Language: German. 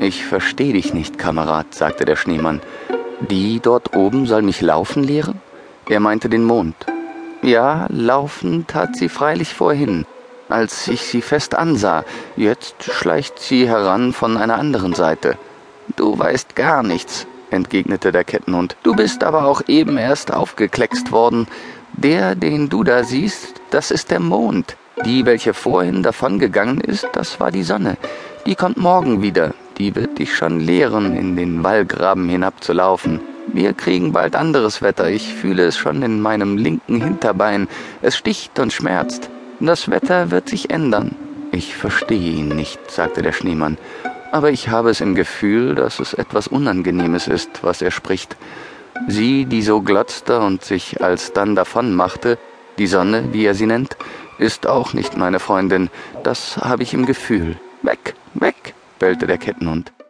Ich verstehe dich nicht, Kamerad, sagte der Schneemann. Die dort oben soll mich laufen lehren? Er meinte den Mond. Ja, laufen tat sie freilich vorhin, als ich sie fest ansah. Jetzt schleicht sie heran von einer anderen Seite. Du weißt gar nichts, entgegnete der Kettenhund. Du bist aber auch eben erst aufgekleckst worden. Der, den du da siehst, das ist der Mond. Die, welche vorhin davongegangen ist, das war die Sonne. Die kommt morgen wieder. Die wird dich schon lehren, in den Wallgraben hinabzulaufen. Wir kriegen bald anderes Wetter. Ich fühle es schon in meinem linken Hinterbein. Es sticht und schmerzt. Das Wetter wird sich ändern. Ich verstehe ihn nicht, sagte der Schneemann aber ich habe es im Gefühl, dass es etwas Unangenehmes ist, was er spricht. Sie, die so glotzte und sich alsdann davon machte, die Sonne, wie er sie nennt, ist auch nicht meine Freundin, das habe ich im Gefühl. Weg, bellte der Kettenhund.